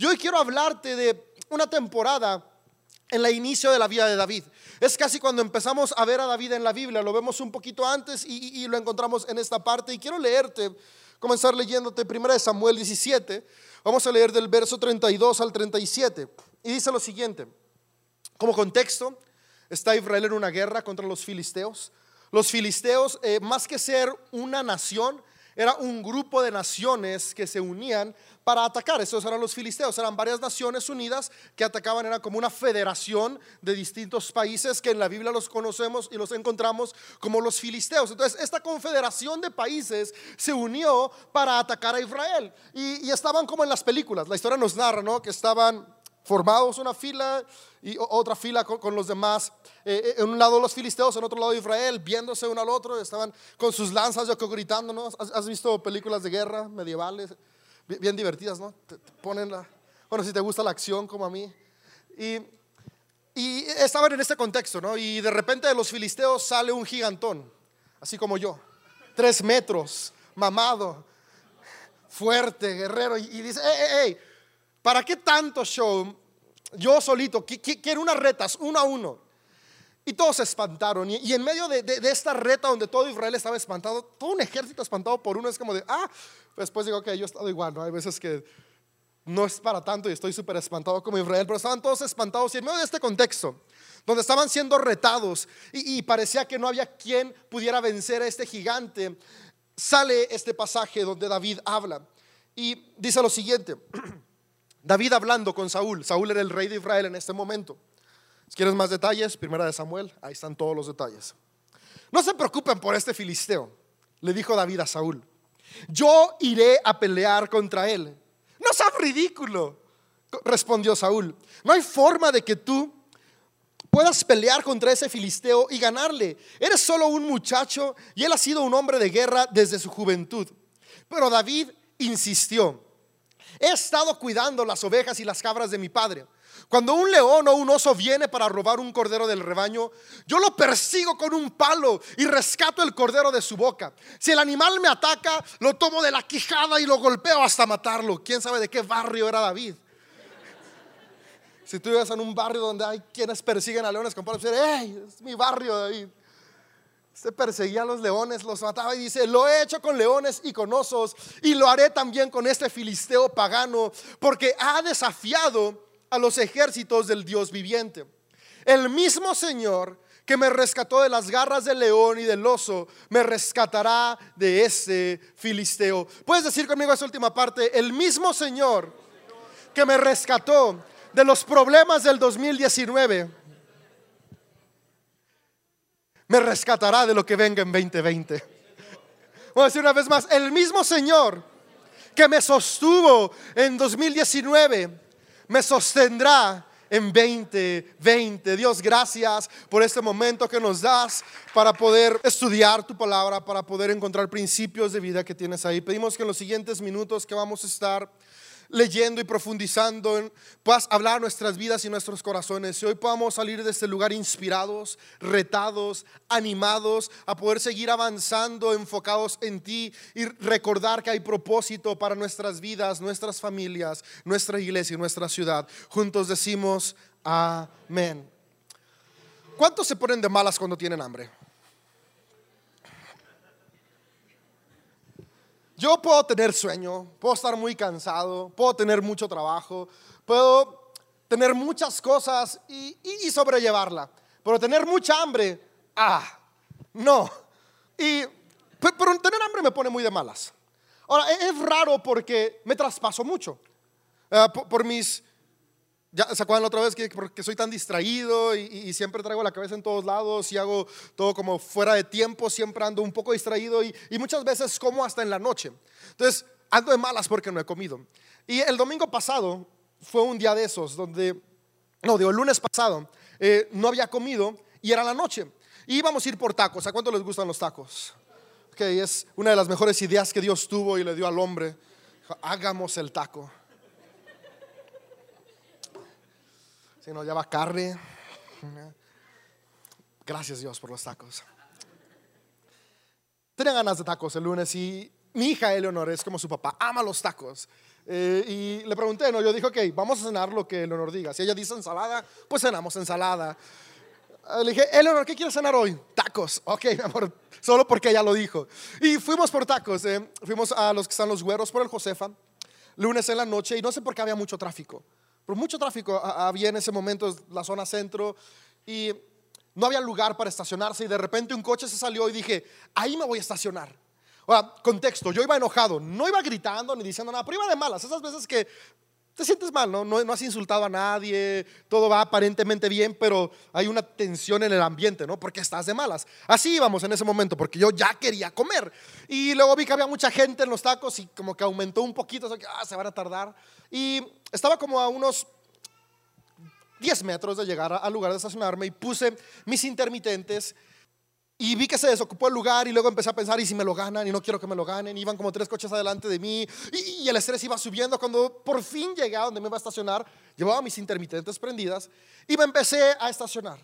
Yo hoy quiero hablarte de una temporada en el inicio de la vida de David. Es casi cuando empezamos a ver a David en la Biblia, lo vemos un poquito antes y, lo encontramos en esta parte. Y quiero leerte, comenzar leyéndote 1 Samuel 17. Vamos a leer del verso 32 al 37. Y dice lo siguiente, como contexto, está Israel en una guerra contra los filisteos. Los filisteos, eh, más que ser una nación, era un grupo de naciones que se unían para atacar. Esos eran los filisteos, eran varias naciones unidas que atacaban, era como una federación de distintos países que en la Biblia los conocemos y los encontramos como los filisteos. Entonces, esta confederación de países se unió para atacar a Israel y, estaban como en las películas. La historia nos narra, ¿no? Que estaban formados una fila y otra fila con, los demás. Eh, eh, en un lado los filisteos, en otro lado Israel, viéndose uno al otro, estaban con sus lanzas, yo gritando, ¿no? ¿Has, visto películas de guerra medievales? Bien, divertidas, ¿no? Ponen la... Bueno, si te gusta la acción como a mí. Y, y estaban en este contexto, ¿no? Y de repente de los filisteos sale un gigantón, así como yo, tres metros, mamado, fuerte, guerrero, y, y dice, ¡Ey, ey, ey! ¿Para qué tanto show? Yo solito, quiero unas retas, uno a uno. Y todos se espantaron. Y, en medio de, esta reta donde todo Israel estaba espantado, todo un ejército espantado por uno es como de, ah, después digo que yo he estado igual, ¿no? Hay veces que no es para tanto y estoy súper espantado como Israel, pero estaban todos espantados. Y en medio de este contexto, donde estaban siendo retados y parecía que no había quien pudiera vencer a este gigante, sale este pasaje donde David habla. Y dice lo siguiente. David hablando con Saúl. Saúl era el rey de Israel en este momento. Si quieres más detalles, primera de Samuel, ahí están todos los detalles. No se preocupen por este filisteo, le dijo David a Saúl. Yo iré a pelear contra él. No seas ridículo, respondió Saúl. No hay forma de que tú puedas pelear contra ese filisteo y ganarle. Eres solo un muchacho y él ha sido un hombre de guerra desde su juventud. Pero David insistió. He estado cuidando las ovejas y las cabras de mi padre. Cuando un león o un oso viene para robar un cordero del rebaño, yo lo persigo con un palo y rescato el cordero de su boca. Si el animal me ataca, lo tomo de la quijada y lo golpeo hasta matarlo. ¿Quién sabe de qué barrio era David? Si tú vives en un barrio donde hay quienes persiguen a leones con palos, ¡Ey! Es mi barrio, David. Se perseguía a los leones, los mataba y dice, lo he hecho con leones y con osos y lo haré también con este filisteo pagano porque ha desafiado a los ejércitos del Dios viviente. El mismo Señor que me rescató de las garras del león y del oso, me rescatará de ese filisteo. Puedes decir conmigo esa última parte, el mismo Señor que me rescató de los problemas del 2019 me rescatará de lo que venga en 2020. Voy a decir una vez más, el mismo Señor que me sostuvo en 2019, me sostendrá en 2020. Dios, gracias por este momento que nos das para poder estudiar tu palabra, para poder encontrar principios de vida que tienes ahí. Pedimos que en los siguientes minutos que vamos a estar leyendo y profundizando, en, puedas hablar nuestras vidas y nuestros corazones. Y hoy podamos salir de este lugar inspirados, retados, animados, a poder seguir avanzando, enfocados en ti y recordar que hay propósito para nuestras vidas, nuestras familias, nuestra iglesia y nuestra ciudad. Juntos decimos amén. ¿Cuántos se ponen de malas cuando tienen hambre? Yo puedo tener sueño, puedo estar muy cansado, puedo tener mucho trabajo, puedo tener muchas cosas y, sobrellevarla. Pero tener mucha hambre, ah, no. Y, pero tener hambre me pone muy de malas. Ahora, e, es raro porque me traspaso mucho. Eh, por, mis ya se acuerdan la otra vez que porque soy tan distraído y, siempre traigo la cabeza en todos lados y hago todo como fuera de tiempo, siempre ando un poco distraído y, muchas veces como hasta en la noche. Entonces ando de malas porque no he comido. Y el domingo pasado fue un día de esos donde, no, digo, el lunes pasado eh, no había comido y era la noche. Y íbamos a ir por tacos. ¿A cuánto les gustan los tacos? Ok, es una de las mejores ideas que Dios tuvo y le dio al hombre. Hagamos el taco. Si no lleva carne. Gracias Dios por los tacos. Tenía ganas de tacos el lunes y mi hija Eleonor es como su papá, ama los tacos. Eh, y le pregunté, no, yo dije, ok, vamos a cenar lo que Eleonor diga. Si ella dice ensalada, pues cenamos ensalada. Eh, le dije, Eleonor, ¿qué quieres cenar hoy? Tacos. Ok, mi amor, solo porque ella lo dijo. Y fuimos por tacos. Eh. Fuimos a los que están los güeros por el Josefa, lunes en la noche, y no sé por qué había mucho tráfico. Pero mucho tráfico había en ese momento, la zona centro, y no había lugar para estacionarse. Y de repente un coche se salió y dije, ahí me voy a estacionar. Ahora, contexto, yo iba enojado, no iba gritando ni diciendo nada, pero iba de malas. Esas veces que te sientes mal, ¿no? ¿no? has insultado a nadie, todo va aparentemente bien, pero hay una tensión en el ambiente, ¿no? Porque estás de malas. Así íbamos en ese momento, porque yo ya quería comer. Y luego vi que había mucha gente en los tacos y como que aumentó un poquito, o que ah, se van a tardar. Y estaba como a unos 10 metros de llegar al lugar de estacionarme y puse mis intermitentes y vi que se desocupó el lugar y luego empecé a pensar, ¿y si me lo ganan? Y no quiero que me lo ganen. Iban como tres coches adelante de mí y, el estrés iba subiendo. Cuando por fin llegué a donde me iba a estacionar, llevaba mis intermitentes prendidas y me empecé a estacionar.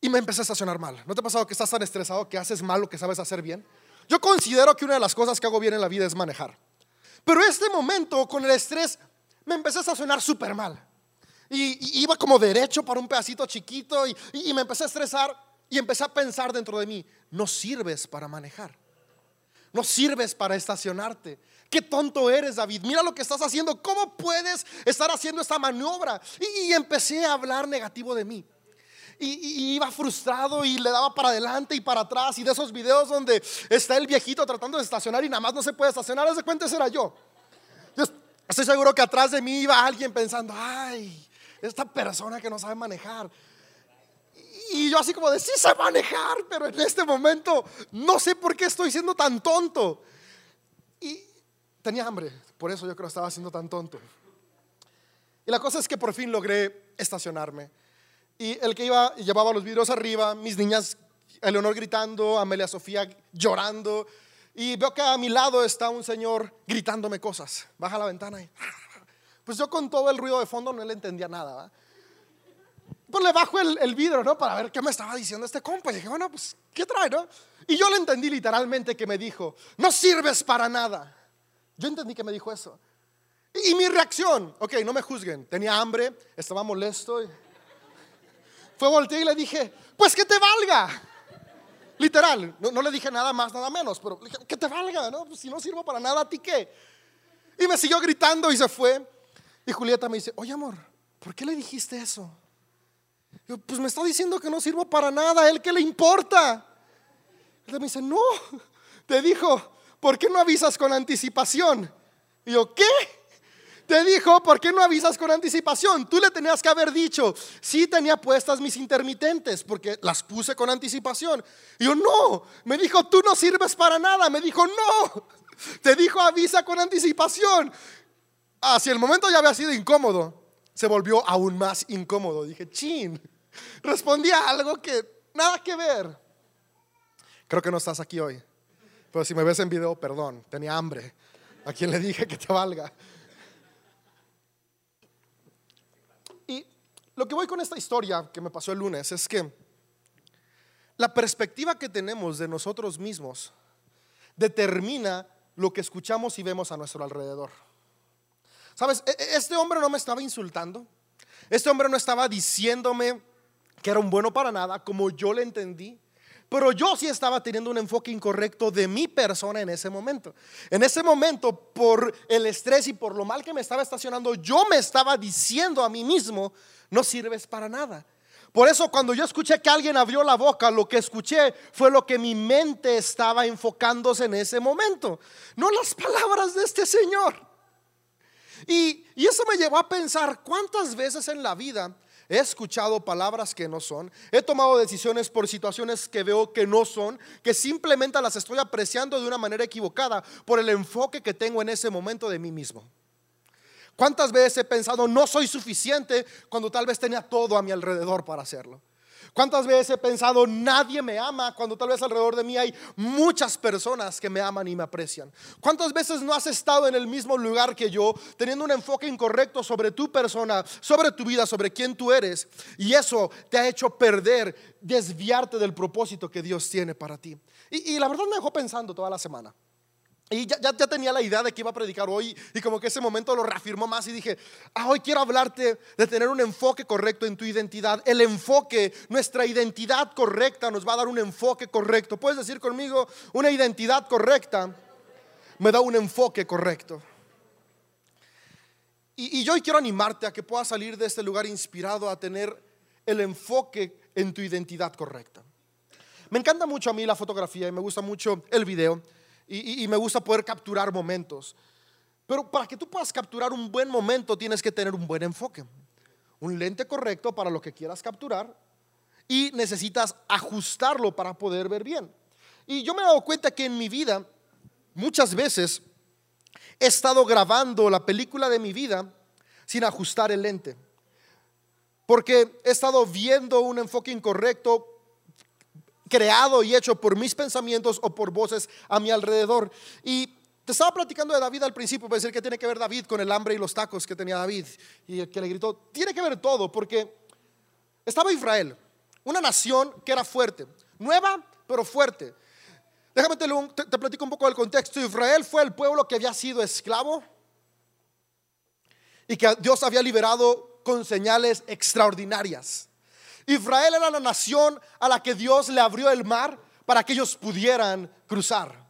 Y me empecé a estacionar mal. ¿No te ha pasado que estás tan estresado que haces mal lo que sabes hacer bien? Yo considero que una de las cosas que hago bien en la vida es manejar. Pero este momento, con el estrés, me empecé a estacionar súper mal. Y, iba como derecho para un pedacito chiquito y me empecé a estresar y empecé a pensar dentro de mí, no sirves para manejar. No sirves para estacionarte. Qué tonto eres, David. Mira lo que estás haciendo. ¿Cómo puedes estar haciendo esta maniobra? Y, empecé a hablar negativo de mí. Y, iba frustrado y le daba para adelante y para atrás. Y de esos videos donde está el viejito tratando de estacionar y nada más no se puede estacionar, de cuenta ese era yo. Yo estoy seguro que atrás de mí iba alguien pensando, ay, esta persona que no sabe manejar. Y yo así como de, sí sé manejar, pero en este momento no sé por qué estoy siendo tan tonto. Y tenía hambre, por eso yo creo que estaba siendo tan tonto. Y la cosa es que por fin logré estacionarme. Y el que iba llevaba los vidrios arriba, mis niñas, Eleonor gritando, Amelia Sofía llorando. Y veo que a mi lado está un señor gritándome cosas. Baja la ventana y... Pues yo con todo el ruido de fondo no le entendía nada. ¿va? Pues le bajo el, vidrio, ¿no? Para ver qué me estaba diciendo este compa. Y dije, bueno, pues, ¿qué trae, no? Y yo le entendí literalmente que me dijo, no sirves para nada. Yo entendí que me dijo eso. Y, mi reacción, ok, no me juzguen, tenía hambre, estaba molesto. fue volteé y le dije, pues que te valga. Literal, no, le dije nada más, nada menos, pero le dije, que te valga, ¿no? Pues si no sirvo para nada, ¿a ti qué? Y me siguió gritando y se fue. Y Julieta me dice, oye amor, ¿por qué le dijiste eso? Pues me está diciendo que no sirvo para nada, ¿a él qué le importa? Él me dice, no, te dijo, ¿por qué no avisas con anticipación? Y yo, ¿qué? Te dijo, ¿por qué no avisas con anticipación? Tú le tenías que haber dicho, sí tenía puestas mis intermitentes, porque las puse con anticipación. Y yo, no, me dijo, tú no sirves para nada. Me dijo, no, te dijo, avisa con anticipación. Si el momento ya había sido incómodo, se volvió aún más incómodo. Dije, chin. Respondía algo que nada que ver. Creo que no estás aquí hoy. Pero si me ves en video, perdón, tenía hambre. A quien le dije que te valga. Y lo que voy con esta historia que me pasó el lunes es que la perspectiva que tenemos de nosotros mismos determina lo que escuchamos y vemos a nuestro alrededor. Sabes, e-, e-, este hombre no me estaba insultando. Este hombre no estaba diciéndome que era un bueno para nada, como yo le entendí. Pero yo sí estaba teniendo un enfoque incorrecto de mi persona en ese momento. En ese momento, por el estrés y por lo mal que me estaba estacionando, yo me estaba diciendo a mí mismo, no sirves para nada. Por eso cuando yo escuché que alguien abrió la boca, lo que escuché fue lo que mi mente estaba enfocándose en ese momento, no las palabras de este Señor. Y, eso me llevó a pensar cuántas veces en la vida He escuchado palabras que no son. He tomado decisiones por situaciones que veo que no son, que simplemente las estoy apreciando de una manera equivocada por el enfoque que tengo en ese momento de mí mismo. ¿Cuántas veces he pensado no soy suficiente cuando tal vez tenía todo a mi alrededor para hacerlo? ¿Cuántas veces he pensado, nadie me ama cuando tal vez alrededor de mí hay muchas personas que me aman y me aprecian? ¿Cuántas veces no has estado en el mismo lugar que yo, teniendo un enfoque incorrecto sobre tu persona, sobre tu vida, sobre quién tú eres? Y eso te ha hecho perder, desviarte del propósito que Dios tiene para ti. Y, la verdad me dejó pensando toda la semana. Y ya, ya, tenía la idea de que iba a predicar hoy y como que ese momento lo reafirmó más y dije, ah, hoy quiero hablarte de tener un enfoque correcto en tu identidad. El enfoque, nuestra identidad correcta nos va a dar un enfoque correcto. ¿Puedes decir conmigo una identidad correcta? Me da un enfoque correcto. Y, y yo hoy quiero animarte a que puedas salir de este lugar inspirado a tener el enfoque en tu identidad correcta. Me encanta mucho a mí la fotografía y me gusta mucho el video y, me gusta poder capturar momentos. Pero para que tú puedas capturar un buen momento tienes que tener un buen enfoque, un lente correcto para lo que quieras capturar y necesitas ajustarlo para poder ver bien. Y yo me he dado cuenta que en mi vida muchas veces he estado grabando la película de mi vida sin ajustar el lente. Porque he estado viendo un enfoque incorrecto, creado y hecho por mis pensamientos o por voces a mi alrededor. Y te estaba platicando de David al principio, para decir que tiene que ver David con el hambre y los tacos que tenía David. Y que le gritó, tiene que ver todo, porque estaba Israel, una nación que era fuerte, nueva pero fuerte. Déjame te, te, platico un poco del contexto. Israel fue el pueblo que había sido esclavo y que Dios había liberado con señales extraordinarias. Israel era la nación a la que Dios le abrió el mar para que ellos pudieran cruzar.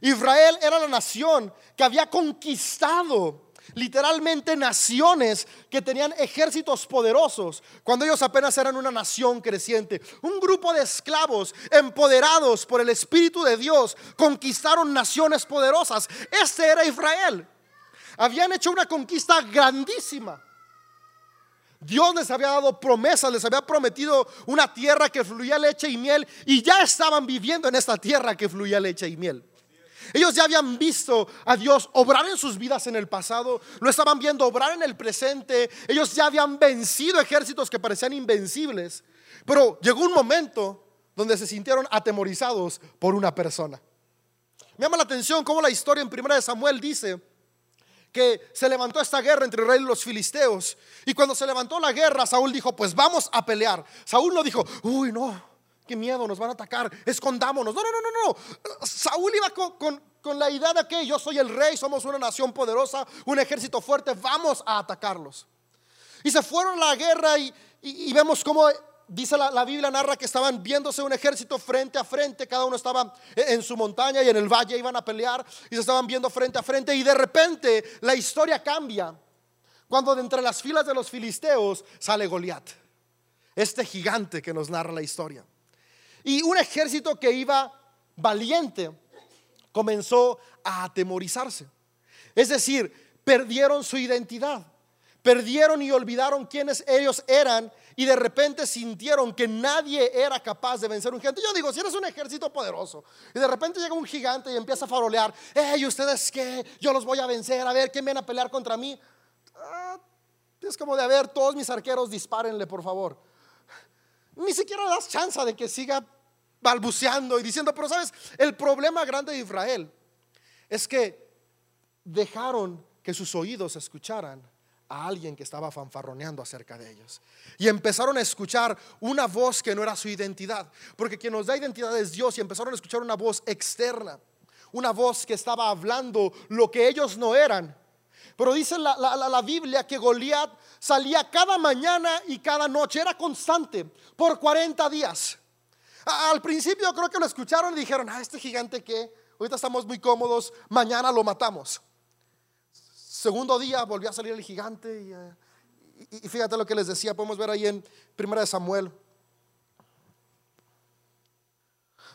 Israel era la nación que había conquistado literalmente naciones que tenían ejércitos poderosos, cuando ellos apenas eran una nación creciente. Un grupo de esclavos empoderados por el Espíritu de Dios conquistaron naciones poderosas. Este era Israel. Habían hecho una conquista grandísima. Dios les había dado promesas, les había prometido una tierra que fluía leche y miel y ya estaban viviendo en esta tierra que fluía leche y miel. Ellos ya habían visto a Dios obrar en sus vidas en el pasado, lo estaban viendo obrar en el presente, ellos ya habían vencido ejércitos que parecían invencibles, pero llegó un momento donde se sintieron atemorizados por una persona. Me llama la atención cómo la historia en Primera de Samuel dice que se levantó esta guerra entre Israel y los filisteos. Y cuando se levantó la guerra, Saúl dijo, pues vamos a pelear. Saúl no dijo, uy, no, qué miedo, nos van a atacar, escondámonos. No, no, no, no, no. Saúl iba con, con, la idea de que yo soy el rey, somos una nación poderosa, un ejército fuerte, vamos a atacarlos. Y se fueron a la guerra y, y vemos cómo dice la, Biblia, narra que estaban viéndose un ejército frente a frente, cada uno estaba en su montaña y en el valle iban a pelear y se estaban viendo frente a frente y de repente la historia cambia cuando de entre las filas de los filisteos sale Goliat, este gigante que nos narra la historia. Y un ejército que iba valiente comenzó a atemorizarse. Es decir, perdieron su identidad, perdieron y olvidaron quiénes ellos eran y de repente sintieron que nadie era capaz de vencer un gigante. Yo digo, si eres un ejército poderoso y de repente llega un gigante y empieza a farolear, hey, ¿ustedes qué? Yo los voy a vencer, a ver, ¿quién viene a pelear contra mí? Ah, es como de, a ver, todos mis arqueros dispárenle, por favor. Ni siquiera das chance de que siga balbuceando y diciendo, pero sabes, el problema grande de Israel es que dejaron que sus oídos escucharan a alguien que estaba fanfarroneando acerca de ellos. Y empezaron a escuchar una voz que no era su identidad, porque quien nos da identidad es Dios y empezaron a escuchar una voz externa, una voz que estaba hablando lo que ellos no eran. Pero dice la, la Biblia que Goliat salía cada mañana y cada noche, era constante, por 40 días. Al principio creo que lo escucharon y dijeron, ah, este gigante que ahorita estamos muy cómodos, mañana lo matamos. Segundo día volvió a salir el gigante eh, y, fíjate lo que les decía, podemos ver ahí en Primera de Samuel.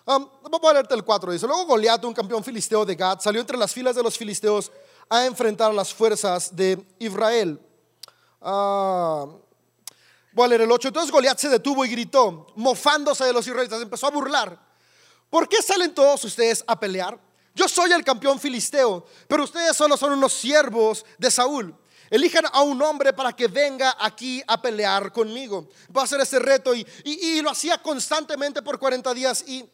Um, voy a leerte el 4, dice, luego Goliat, un campeón filisteo de Gad, salió entre las filas de los filisteos a enfrentar a las fuerzas de Israel. Uh, voy a leer el 8, entonces Goliat se detuvo y gritó, mofándose de los israelitas, empezó a burlar. ¿Por qué salen todos ustedes a pelear? Yo soy el campeón filisteo, pero ustedes solo son unos siervos de Saúl. Elijan a un hombre para que venga aquí a pelear conmigo. Va a hacer ese reto y, y, lo hacía constantemente por 40 días. Y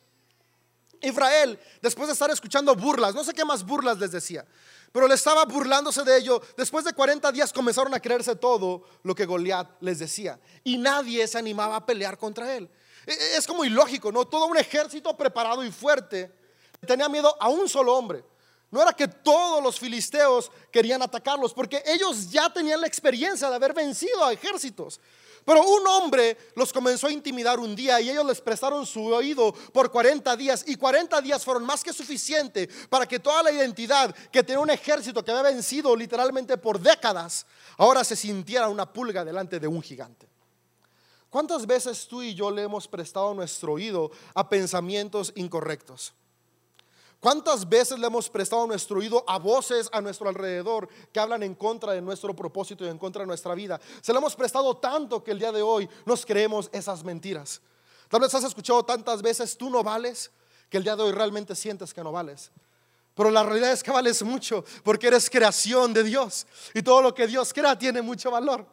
Israel, después de estar escuchando burlas, no sé qué más burlas les decía, pero le estaba burlándose de ello. Después de 40 días comenzaron a creerse todo lo que Goliat les decía. Y nadie se animaba a pelear contra él. E, e, es como ilógico, ¿no? Todo un ejército preparado y fuerte tenía miedo a un solo hombre. no era que todos los filisteos querían atacarlos, porque ellos ya tenían la experiencia de haber vencido a ejércitos. Pero un hombre los comenzó a intimidar un día y ellos les prestaron su oído por 40 días y 40 días fueron más que suficiente para que toda la identidad que tenía un ejército que había vencido literalmente por décadas, ahora se sintiera una pulga delante de un gigante. ¿Cuántas veces tú y yo le hemos prestado nuestro oído a pensamientos incorrectos? ¿Cuántas veces le hemos prestado nuestro oído a voces a nuestro alrededor que hablan en contra de nuestro propósito y en contra de nuestra vida? Se le hemos prestado tanto que el día de hoy nos creemos esas mentiras. Tal vez has escuchado tantas veces, tú no vales, que el día de hoy realmente sientes que no vales. Pero la realidad es que vales mucho porque eres creación de Dios y todo lo que Dios crea tiene mucho valor.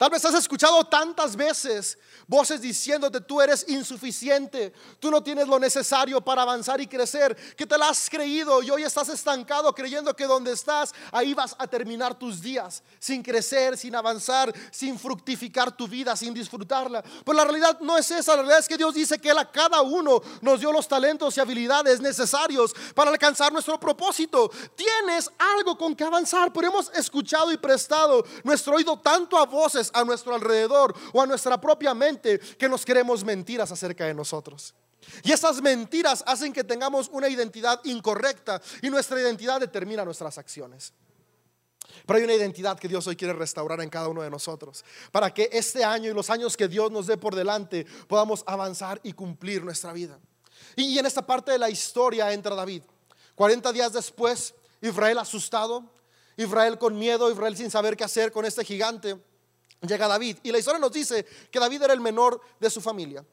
Tal vez has escuchado tantas veces voces diciéndote tú eres insuficiente, tú no tienes lo necesario para avanzar y crecer, que te la has creído y hoy estás estancado creyendo que donde estás, ahí vas a terminar tus días, sin crecer, sin avanzar, sin fructificar tu vida, sin disfrutarla. Pero la realidad no es esa, la realidad es que Dios dice que Él a cada uno nos dio los talentos y habilidades necesarios para alcanzar nuestro propósito. Tienes algo con que avanzar, pero hemos escuchado y prestado nuestro oído tanto a voces a nuestro alrededor o a nuestra propia mente que nos queremos mentiras acerca de nosotros. Y esas mentiras hacen que tengamos una identidad incorrecta y nuestra identidad determina nuestras acciones. Pero hay una identidad que Dios hoy quiere restaurar en cada uno de nosotros, para que este año y los años que Dios nos dé por delante podamos avanzar y cumplir nuestra vida. Y en esta parte de la historia entra David. 40 días después, Israel asustado, Israel con miedo, Israel sin saber qué hacer con este gigante llega David. Y la historia nos dice que David era el menor de su familia.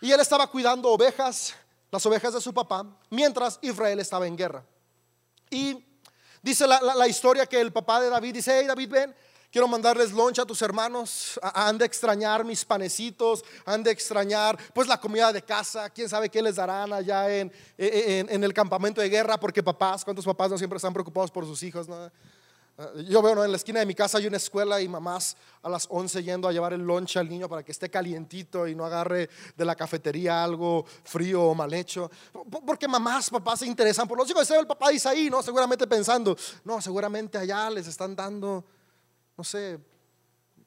Y él estaba cuidando ovejas, las ovejas de su papá, mientras Israel estaba en guerra. Y dice la, historia que el papá de David dice, hey David, ven, quiero mandarles loncha a tus hermanos, han de extrañar mis panecitos, han de extrañar pues la comida de casa, quién sabe qué les darán allá en, en, el campamento de guerra, porque papás, ¿cuántos papás no siempre están preocupados por sus hijos? ¿no? Eh, yo veo en la esquina de mi casa hay una escuela y mamás a las 11 yendo a llevar el lunch al niño para que esté calientito y no agarre de la cafetería algo frío o mal hecho. Porque mamás, papás se interesan por los hijos. Ese el papá dice ahí, ¿no? Seguramente pensando, no, seguramente allá les están dando, no sé,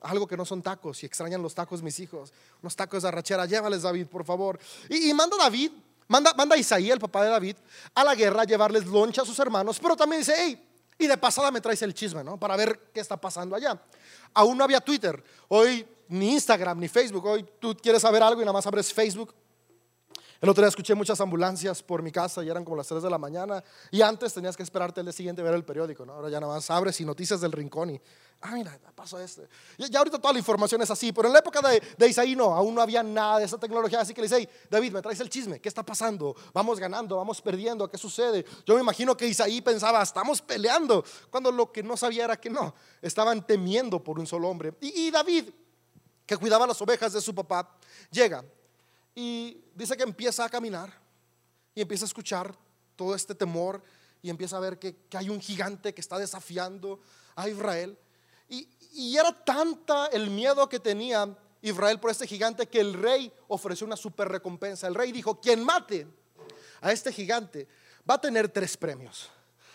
algo que no son tacos y extrañan los tacos mis hijos. Unos tacos de arrachera, llévales David, por favor. Y, manda David, manda, manda Isaí, el papá de David, a la guerra a llevarles lunch a sus hermanos, pero también dice, hey, y de pasada me traes el chisme, ¿no? Para ver qué está pasando allá. Aún no había Twitter, hoy ni Instagram, ni Facebook. Hoy tú quieres saber algo y nada más abres Facebook. El otro día escuché muchas ambulancias por mi casa y eran como las 3 de la mañana. Y antes tenías que esperarte el día siguiente ver el periódico, ¿no? Ahora ya nada más abres y noticias del rincón y ah, mira, pasó este. Ya, ahorita toda la información es así, pero en la época de, de, Isaí no, aún no había nada de esa tecnología, así que le dice, David, me traes el chisme, ¿qué está pasando? Vamos ganando, vamos perdiendo, ¿qué sucede? Yo me imagino que Isaí pensaba, estamos peleando, cuando lo que no sabía era que no, estaban temiendo por un solo hombre. Y David, que cuidaba las ovejas de su papá, llega y dice que empieza a caminar y empieza a escuchar todo este temor y empieza a ver que, que hay un gigante que está desafiando a Israel. Y, era tanta el miedo que tenía Israel por este gigante que el rey ofreció una super recompensa. El rey dijo, quien mate a este gigante va a tener tres premios.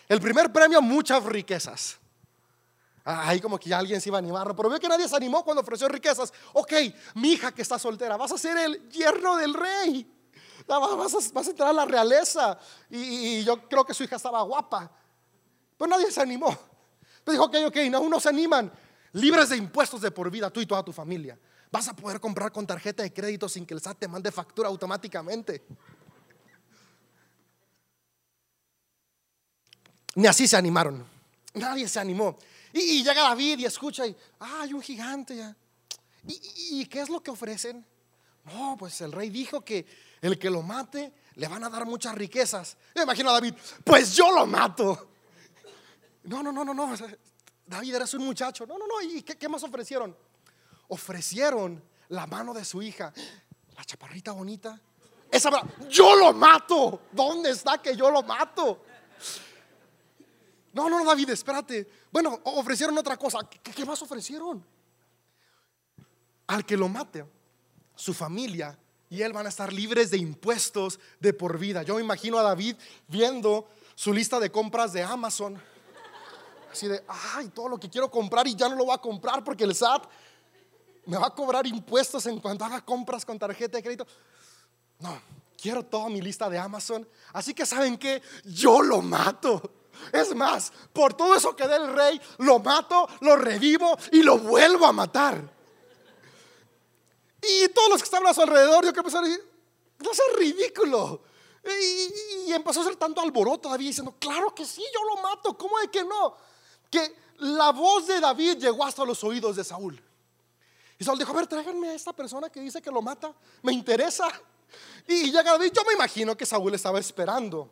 El primer premio, muchas riquezas. Ahí como que ya alguien se iba a animar, pero veo que nadie se animó cuando ofreció riquezas. Ok, mi hija que está soltera, vas a ser el yerno del rey. Vas a, entrar a la realeza. Y, y, yo creo que su hija estaba guapa. Pero nadie se animó. Pero dijo, ok, ok, no, unos se animan. Libres de impuestos de por vida, tú y toda tu familia. Vas a poder comprar con tarjeta de crédito sin que el SAT te mande factura automáticamente. Ni así se animaron. Nadie se animó. Y, llega David y escucha y, ah, hay un gigante ya. ¿Y, qué es lo que ofrecen? No, pues el rey dijo que el que lo mate le van a dar muchas riquezas. Me imagino a David, pues yo lo mato. No, no, no, no, no. David eres un muchacho. No, no, no. ¿Y qué, más ofrecieron? Ofrecieron la mano de su hija, la chaparrita bonita. Esa, yo lo mato. ¿Dónde está que yo lo mato? No, no, David, espérate. Bueno, ofrecieron otra cosa. ¿Qué, más ofrecieron? Al que lo mate, su familia y él van a estar libres de impuestos de por vida. Yo me imagino a David viendo su lista de compras de Amazon. Así de, ay, todo lo que quiero comprar y ya no lo voy a comprar porque el SAT me va a cobrar impuestos en cuanto haga compras con tarjeta de crédito. No, quiero toda mi lista de Amazon. Así que saben que yo lo mato. Es más, por todo eso que dé el rey, lo mato, lo revivo y lo vuelvo a matar. Y todos los que estaban a su alrededor, yo que pensar, no es ridículo. Y, y, empezó a hacer tanto alboroto David diciendo, claro que sí, yo lo mato, ¿cómo de que no? Que la voz de David llegó hasta los oídos de Saúl. Y Saúl dijo, a ver, tráiganme a esta persona que dice que lo mata, me interesa. Y llega David, yo me imagino que Saúl estaba esperando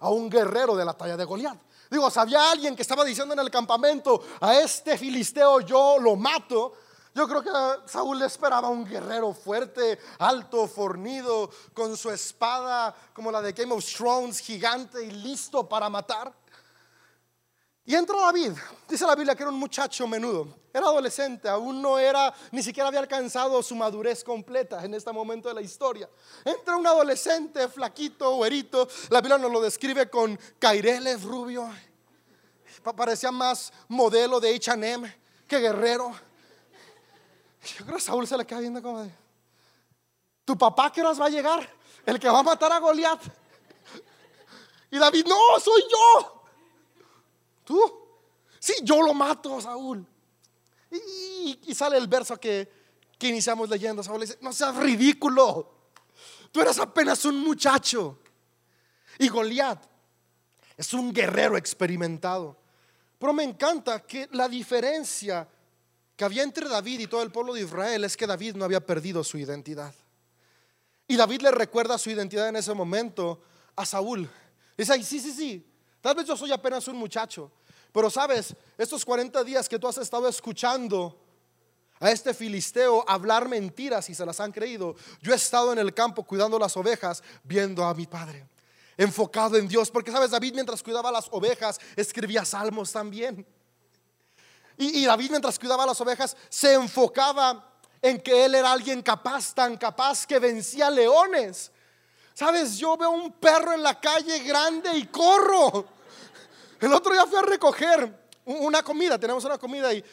a un guerrero de la talla de Goliat. Digo, si había alguien que estaba diciendo en el campamento, a este filisteo yo lo mato, yo creo que Saúl le esperaba un guerrero fuerte, alto, fornido, con su espada como la de Game of Thrones, gigante y listo para matar. Y entró David, dice la Biblia que era un muchacho menudo, era adolescente, aún no era, ni siquiera había alcanzado su madurez completa en este momento de la historia. Entra un adolescente, flaquito, güerito, la Biblia nos lo describe con caireles rubio, parecía más modelo de H&M que guerrero. Yo creo que Saúl se le queda viendo como de, ¿tu papá qué horas va a llegar? El que va a matar a Goliat. Y David, no, soy yo. ¿Tú? Sí, yo lo mato, Saúl. Y, sale el verso que, que iniciamos leyendo. Saúl dice, no seas ridículo. Tú eres apenas un muchacho. Y Goliat es un guerrero experimentado. Pero me encanta que la diferencia que había entre David y todo el pueblo de Israel es que David no había perdido su identidad. Y David le recuerda su identidad en ese momento a Saúl. Dice, sí, sí, sí, Tal vez yo soy apenas un muchacho, pero sabes, estos 40 días que tú has estado escuchando a este filisteo hablar mentiras y se las han creído, yo he estado en el campo cuidando las ovejas, viendo a mi padre, enfocado en Dios, porque sabes, David mientras cuidaba las ovejas, escribía salmos también. Y, y David mientras cuidaba las ovejas, se enfocaba en que él era alguien capaz, tan capaz que vencía leones. Sabes, yo veo un perro en la calle grande y corro. El otro día fui a recoger una comida, tenemos una comida y,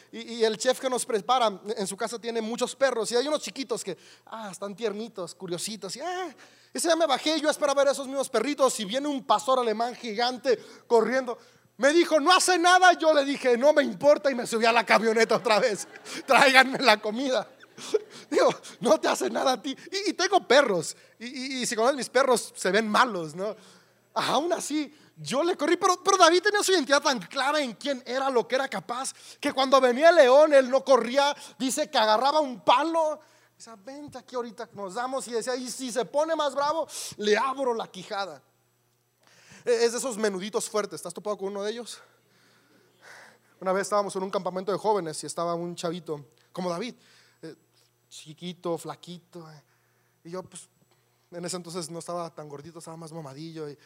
el chef que nos prepara en su casa tiene muchos perros y hay unos chiquitos que ah, están tiernitos, curiositos. Y ah, ese día me bajé yo esperaba ver a esos mismos perritos y viene un pastor alemán gigante corriendo. Me dijo, no hace nada. Yo le dije, no me importa y me subí a la camioneta otra vez. Tráiganme la comida. Digo, no te hace nada a ti. Y, tengo perros. Y, y, si conoces mis perros, se ven malos, ¿no? Aún así, yo le corrí, pero, David tenía su identidad tan clara en quién era lo que era capaz, que cuando venía el león, él no corría, dice que agarraba un palo. Dice, vente aquí ahorita, nos damos y decía, y si se pone más bravo, le abro la quijada. E, es de esos menuditos fuertes, ¿estás topado con uno de ellos? Una vez estábamos en un campamento de jóvenes y estaba un chavito como David, eh, chiquito, flaquito. Eh, y yo, pues, en ese entonces no estaba tan gordito, estaba más mamadillo. Y,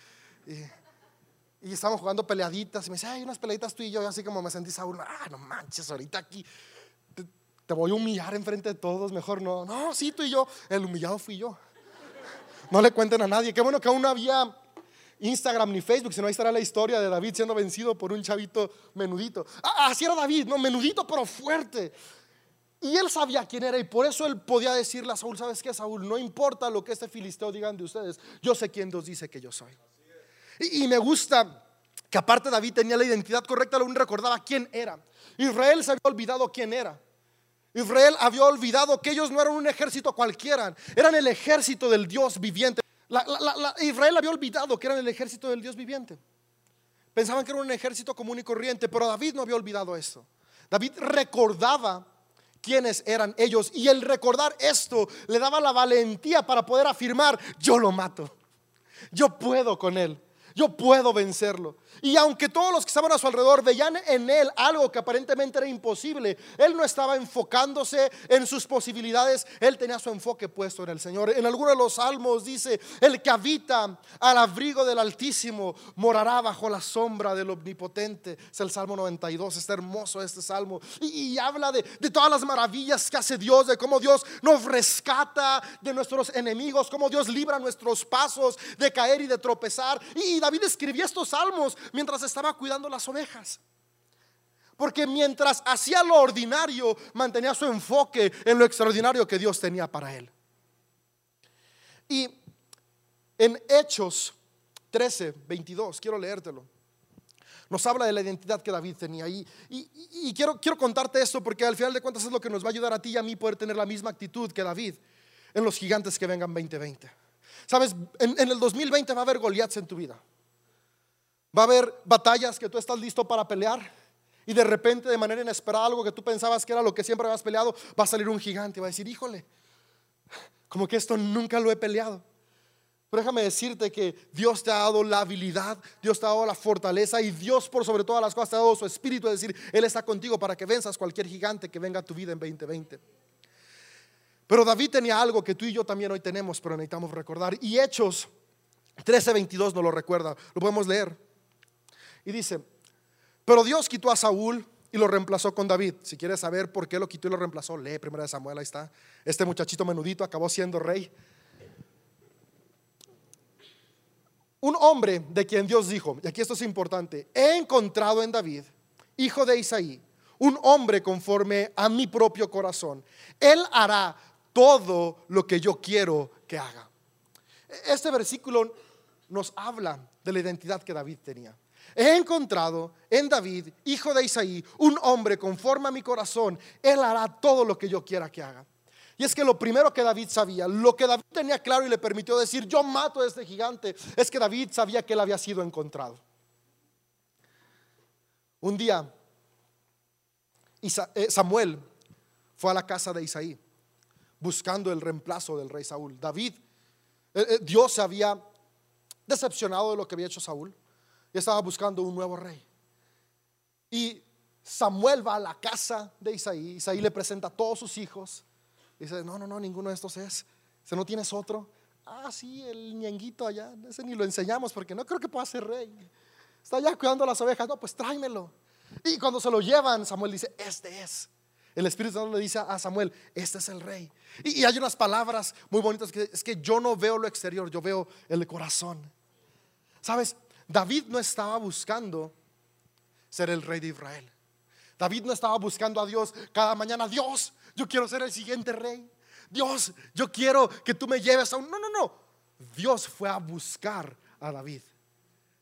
y estábamos jugando peleaditas y me dice, ay, unas peleaditas tú y yo, y así como me sentí Saúl, ah, no manches, ahorita aquí te, voy a humillar enfrente de todos, mejor no. No, sí, tú y yo, el humillado fui yo. No le cuenten a nadie. Qué bueno que aún no había Instagram ni Facebook, sino ahí estará la historia de David siendo vencido por un chavito menudito. Ah, así era David, no, menudito pero fuerte. Y él sabía quién era y por eso él podía decirle a Saúl, ¿sabes qué, Saúl? No importa lo que este filisteo digan de ustedes, yo sé quién Dios dice que yo soy. Y, me gusta que aparte David tenía la identidad correcta, aún recordaba quién era. Israel se había olvidado quién era. Israel había olvidado que ellos no eran un ejército cualquiera, eran el ejército del Dios viviente. Israel había olvidado que eran el ejército del Dios viviente. Pensaban que era un ejército común y corriente, pero David no había olvidado eso. David recordaba quiénes eran ellos y el recordar esto le daba la valentía para poder afirmar, yo lo mato, yo puedo con él. Yo puedo vencerlo. Y aunque todos los que estaban a su alrededor veían en él algo que aparentemente era imposible, él no estaba enfocándose en sus posibilidades, él tenía su enfoque puesto en el Señor. En alguno de los salmos dice, el que habita al abrigo del Altísimo morará bajo la sombra del Omnipotente. Es el Salmo 92, está hermoso este salmo. Y, habla de, de todas las maravillas que hace Dios, de cómo Dios nos rescata de nuestros enemigos, cómo Dios libra nuestros pasos de caer y de tropezar. Y David escribió estos salmos mientras estaba cuidando las ovejas. Porque mientras hacía lo ordinario, mantenía su enfoque en lo extraordinario que Dios tenía para él. Y en Hechos 13, 22, quiero leértelo. Nos habla de la identidad que David tenía. Y, y, quiero, quiero contarte esto porque al final de cuentas es lo que nos va a ayudar a ti y a mí poder tener la misma actitud que David en los gigantes que vengan 2020. Sabes, en, en el 2020 va a haber Goliaths en tu vida. Va a haber batallas que tú estás listo para pelear y de repente de manera inesperada algo que tú pensabas que era lo que siempre habías peleado, va a salir un gigante y va a decir, híjole, como que esto nunca lo he peleado. Pero déjame decirte que Dios te ha dado la habilidad, Dios te ha dado la fortaleza y Dios por sobre todas las cosas te ha dado su espíritu, es decir, Él está contigo para que venzas cualquier gigante que venga a tu vida en 2020. Pero David tenía algo que tú y yo también hoy tenemos, pero necesitamos recordar. Y Hechos 13:22 nos lo recuerda, lo podemos leer. Y dice, pero Dios quitó a Saúl y lo reemplazó con David. Si quieres saber por qué lo quitó y lo reemplazó, lee primera de Samuel, ahí está. Este muchachito menudito acabó siendo rey. Un hombre de quien Dios dijo, y aquí esto es importante, he encontrado en David, hijo de Isaí, un hombre conforme a mi propio corazón. Él hará todo lo que yo quiero que haga. Este versículo nos habla de la identidad que David tenía. He encontrado en David, hijo de Isaí, un hombre conforme a mi corazón. Él hará todo lo que yo quiera que haga. Y es que lo primero que David sabía, lo que David tenía claro y le permitió decir, yo mato a este gigante, es que David sabía que él había sido encontrado. Un día, eh, Samuel fue a la casa de Isaí buscando el reemplazo del rey Saúl. David, eh, eh, Dios se había decepcionado de lo que había hecho Saúl y estaba buscando un nuevo rey. Y Samuel va a la casa de Isaí, Isaí le presenta a todos sus hijos. dice, no, no, no, ninguno de estos es. Si no tienes otro. Ah, sí, el ñenguito allá, ese ni lo enseñamos porque no creo que pueda ser rey. Está allá cuidando las ovejas, no, pues tráemelo. Y cuando se lo llevan, Samuel dice, este es. El Espíritu Santo le dice a Samuel, este es el rey. Y, y hay unas palabras muy bonitas que es que yo no veo lo exterior, yo veo el corazón. ¿Sabes? David no estaba buscando ser el rey de Israel. David no estaba buscando a Dios cada mañana, Dios, yo quiero ser el siguiente rey. Dios, yo quiero que tú me lleves a un... No, no, no. Dios fue a buscar a David.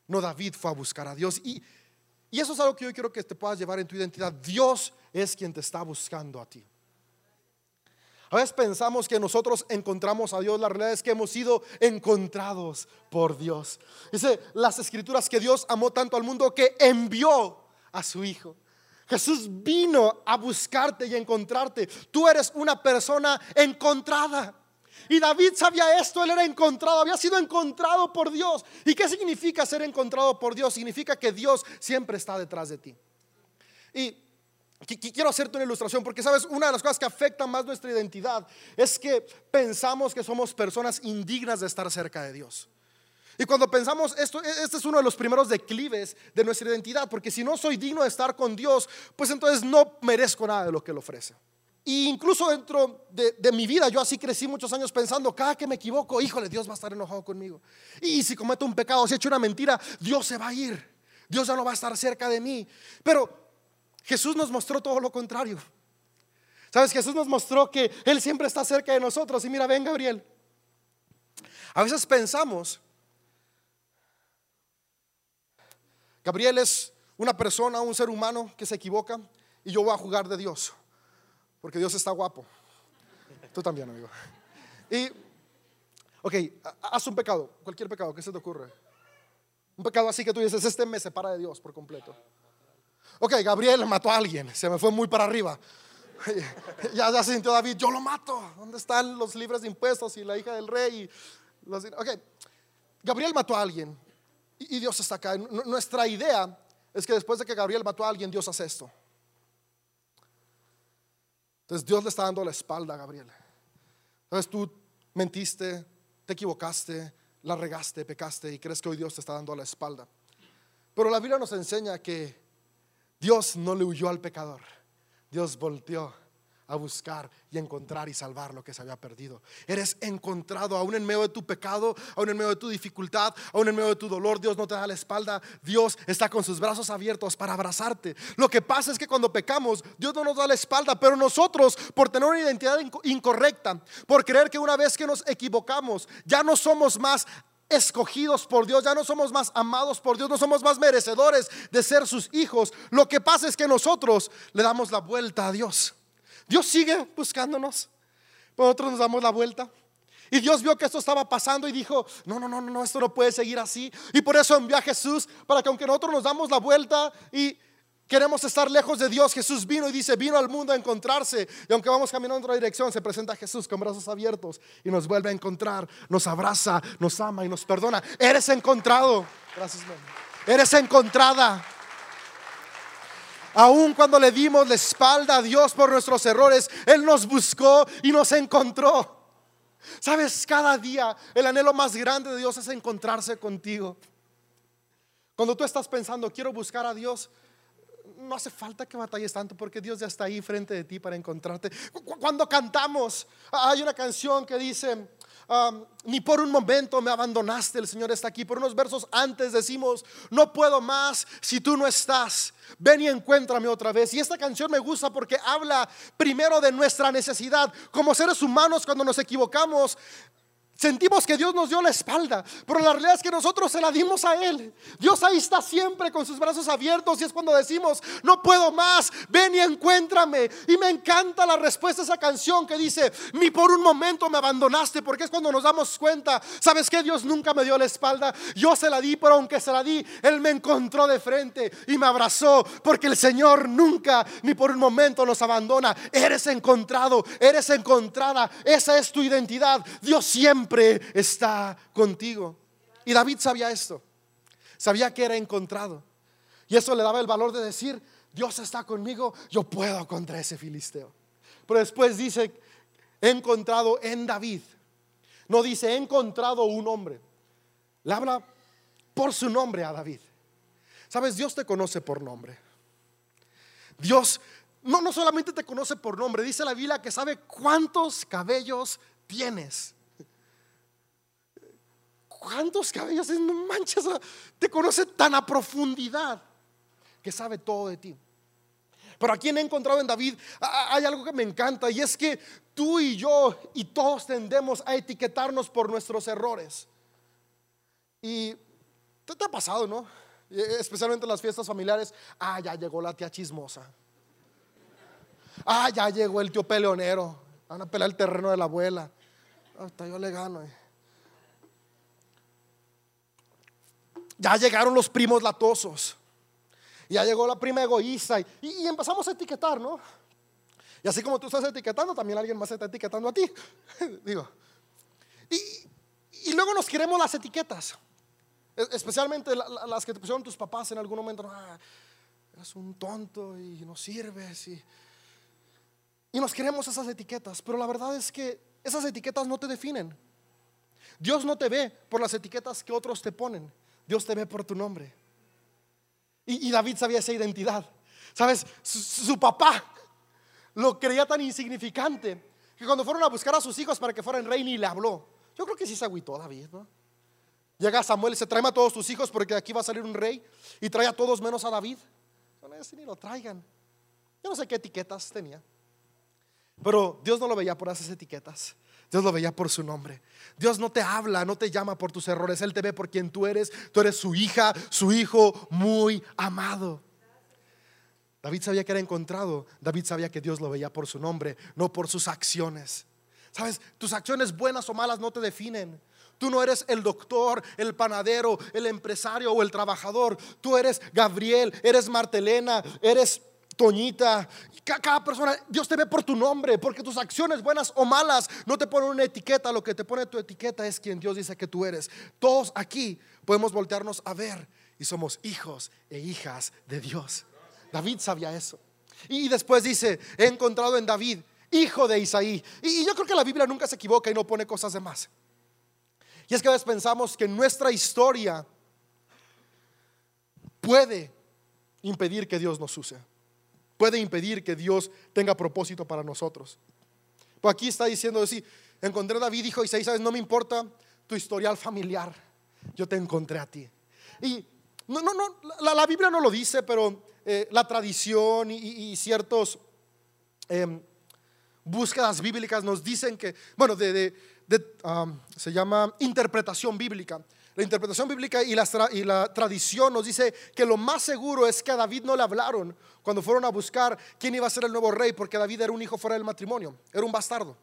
No David fue a buscar a Dios. Y, eso es algo que yo quiero que te puedas llevar en tu identidad. Dios es quien te está buscando a ti. A veces pensamos que nosotros encontramos a Dios, la realidad es que hemos sido encontrados por Dios. Dice las escrituras que Dios amó tanto al mundo que envió a su Hijo. Jesús vino a buscarte y encontrarte. Tú eres una persona encontrada. Y David sabía esto, él era encontrado, había sido encontrado por Dios. ¿Y qué significa ser encontrado por Dios? Significa que Dios siempre está detrás de ti. Y Quiero hacerte una ilustración porque sabes, una de las cosas que afecta más nuestra identidad es que pensamos que somos personas indignas de estar cerca de Dios. Y cuando pensamos esto, e-, este es uno de los primeros declives de nuestra identidad, porque si no soy digno de estar con Dios, pues entonces no merezco nada de lo que Él ofrece. Y incluso dentro de, de, mi vida, yo así crecí muchos años pensando, cada que me equivoco, híjole, Dios va a estar enojado conmigo. Y si cometo un pecado, si he hecho una mentira, Dios se va a ir. Dios ya no va a estar cerca de mí. Pero Jesús nos mostró todo lo contrario. ¿Sabes? Jesús nos mostró que Él siempre está cerca de nosotros. Y mira, ven Gabriel. A veces pensamos, Gabriel es una persona, un ser humano que se equivoca y yo voy a jugar de Dios. Porque Dios está guapo. Tú también, amigo. Y, ok, haz un pecado, cualquier pecado, ¿qué se te ocurre? Un pecado así que tú dices, este me separa de Dios por completo. Ok, Gabriel mató a alguien, se me fue muy para arriba. ya, se sintió David, yo lo mato. ¿Dónde están los libres de impuestos y la hija del rey? ok, Gabriel mató a alguien. Y, Dios está acá. nuestra idea es que después de que Gabriel mató a alguien, Dios hace esto. Entonces Dios le está dando la espalda a Gabriel. Entonces tú mentiste, te equivocaste, la regaste, pecaste y crees que hoy Dios te está dando la espalda. Pero la Biblia nos enseña que Dios no le huyó al pecador. Dios volteó a buscar y encontrar y salvar lo que se había perdido. Eres encontrado aún en medio de tu pecado, aún en medio de tu dificultad, aún en medio de tu dolor. Dios no te da la espalda. Dios está con sus brazos abiertos para abrazarte. Lo que pasa es que cuando pecamos, Dios no nos da la espalda, pero nosotros, por tener una identidad incorrecta, por creer que una vez que nos equivocamos, ya no somos más escogidos por Dios, ya no somos más amados por Dios, no somos más merecedores de ser sus hijos. Lo que pasa es que nosotros le damos la vuelta a Dios. Dios sigue buscándonos. Nosotros nos damos la vuelta. Y Dios vio que esto estaba pasando y dijo, no, no, no, no, esto no puede seguir así. Y por eso envió a Jesús para que aunque nosotros nos damos la vuelta y queremos estar lejos de Dios, Jesús vino y dice, vino al mundo a encontrarse. Y aunque vamos caminando en otra dirección, se presenta Jesús con brazos abiertos y nos vuelve a encontrar, nos abraza, nos ama y nos perdona. Eres encontrado. Gracias, Eres encontrada. Aun cuando le dimos la espalda a Dios por nuestros errores, Él nos buscó y nos encontró. Sabes, cada día el anhelo más grande de Dios es encontrarse contigo. Cuando tú estás pensando, quiero buscar a Dios, no hace falta que batalles tanto porque Dios ya está ahí frente de ti para encontrarte. Cuando cantamos, hay una canción que dice, ni por un momento me abandonaste, el Señor está aquí. Por unos versos antes decimos, no puedo más si tú no estás. Ven y encuéntrame otra vez. Y esta canción me gusta porque habla primero de nuestra necesidad. Como seres humanos, cuando nos equivocamos, Sentimos que Dios nos dio la espalda, pero la realidad es que nosotros se la dimos a Él. Dios ahí está siempre con sus brazos abiertos y es cuando decimos, no puedo más, ven y encuéntrame. Y me encanta la respuesta a esa canción que dice, ni por un momento me abandonaste, porque es cuando nos damos cuenta, ¿sabes que Dios nunca me dio la espalda? Yo se la di, pero aunque se la di, Él me encontró de frente y me abrazó, porque el Señor nunca, ni por un momento nos abandona. Eres encontrado, eres encontrada, esa es tu identidad. Dios siempre está contigo. Y David sabía esto. Sabía que era encontrado. Y eso le daba el valor de decir, Dios está conmigo, yo puedo contra ese filisteo. Pero después dice, he encontrado en David. No dice, he encontrado un hombre. Le habla por su nombre a David. Sabes, Dios te conoce por nombre. Dios no, no solamente te conoce por nombre, dice la Biblia que sabe cuántos cabellos tienes. ¿Cuántos cabellos? No manches, te conoce tan a profundidad que sabe todo de ti. Pero aquí he encontrado en David hay algo que me encanta y es que tú y yo y todos tendemos a etiquetarnos por nuestros errores. Y te, ha pasado, ¿no? Especialmente en las fiestas familiares. Ah, ya llegó la tía chismosa. Ah, ya llegó el tío peleonero. Van a pelear el terreno de la abuela. Hasta yo le gano. Ya llegaron los primos latosos. Ya llegó la prima egoísta. Y, empezamos a etiquetar, ¿no? Y así como tú estás etiquetando, también alguien más está etiquetando a ti. Digo. Y, luego nos queremos las etiquetas. Especialmente las que te pusieron tus papás en algún momento. Ah, eres un tonto y no sirves. Y, y nos queremos esas etiquetas. Pero la verdad es que esas etiquetas no te definen. Dios no te ve por las etiquetas que otros te ponen. Dios te ve por tu nombre. Y, David sabía esa identidad. ¿Sabes? Su, papá lo creía tan insignificante que cuando fueron a buscar a sus hijos para que fueran rey ni le habló. Yo creo que sí se agüitó David, ¿no? Llega Samuel y se trae a todos tus hijos porque aquí va a salir un rey y trae a todos menos a David. No, ni lo traigan. Yo no sé qué etiquetas tenía. Pero Dios no lo veía por esas etiquetas. Dios lo veía por su nombre. Dios no te habla, no te llama por tus errores. Él te ve por quien tú eres. Tú eres su hija, su hijo muy amado. David sabía que era encontrado. David sabía que Dios lo veía por su nombre, no por sus acciones. Sabes, tus acciones buenas o malas no te definen. Tú no eres el doctor, el panadero, el empresario o el trabajador. Tú eres Gabriel, eres Martelena, eres Toñita, cada persona, Dios te ve por tu nombre, porque tus acciones buenas o malas no te ponen una etiqueta, lo que te pone tu etiqueta es quien Dios dice que tú eres. Todos aquí podemos voltearnos a ver y somos hijos e hijas de Dios. David sabía eso. Y después dice, he encontrado en David, hijo de Isaí. Y yo creo que la Biblia nunca se equivoca y no pone cosas de más. Y es que a veces pensamos que nuestra historia puede impedir que Dios nos use. Puede impedir que Dios tenga propósito para nosotros. Pues aquí está diciendo así, encontré a David, hijo Isaí, sabes, no me importa tu historial familiar, yo te encontré a ti. Y no, no, no, la, Biblia no lo dice, pero eh, la tradición y, ciertos em, búsquedas bíblicas nos dicen que, bueno, de, se llama interpretación bíblica. La interpretación bíblica y la, la, tradición nos dice que lo más seguro es que a David no le hablaron cuando fueron a buscar quién iba a ser el nuevo rey, porque David era un hijo fuera del matrimonio, era un bastardo.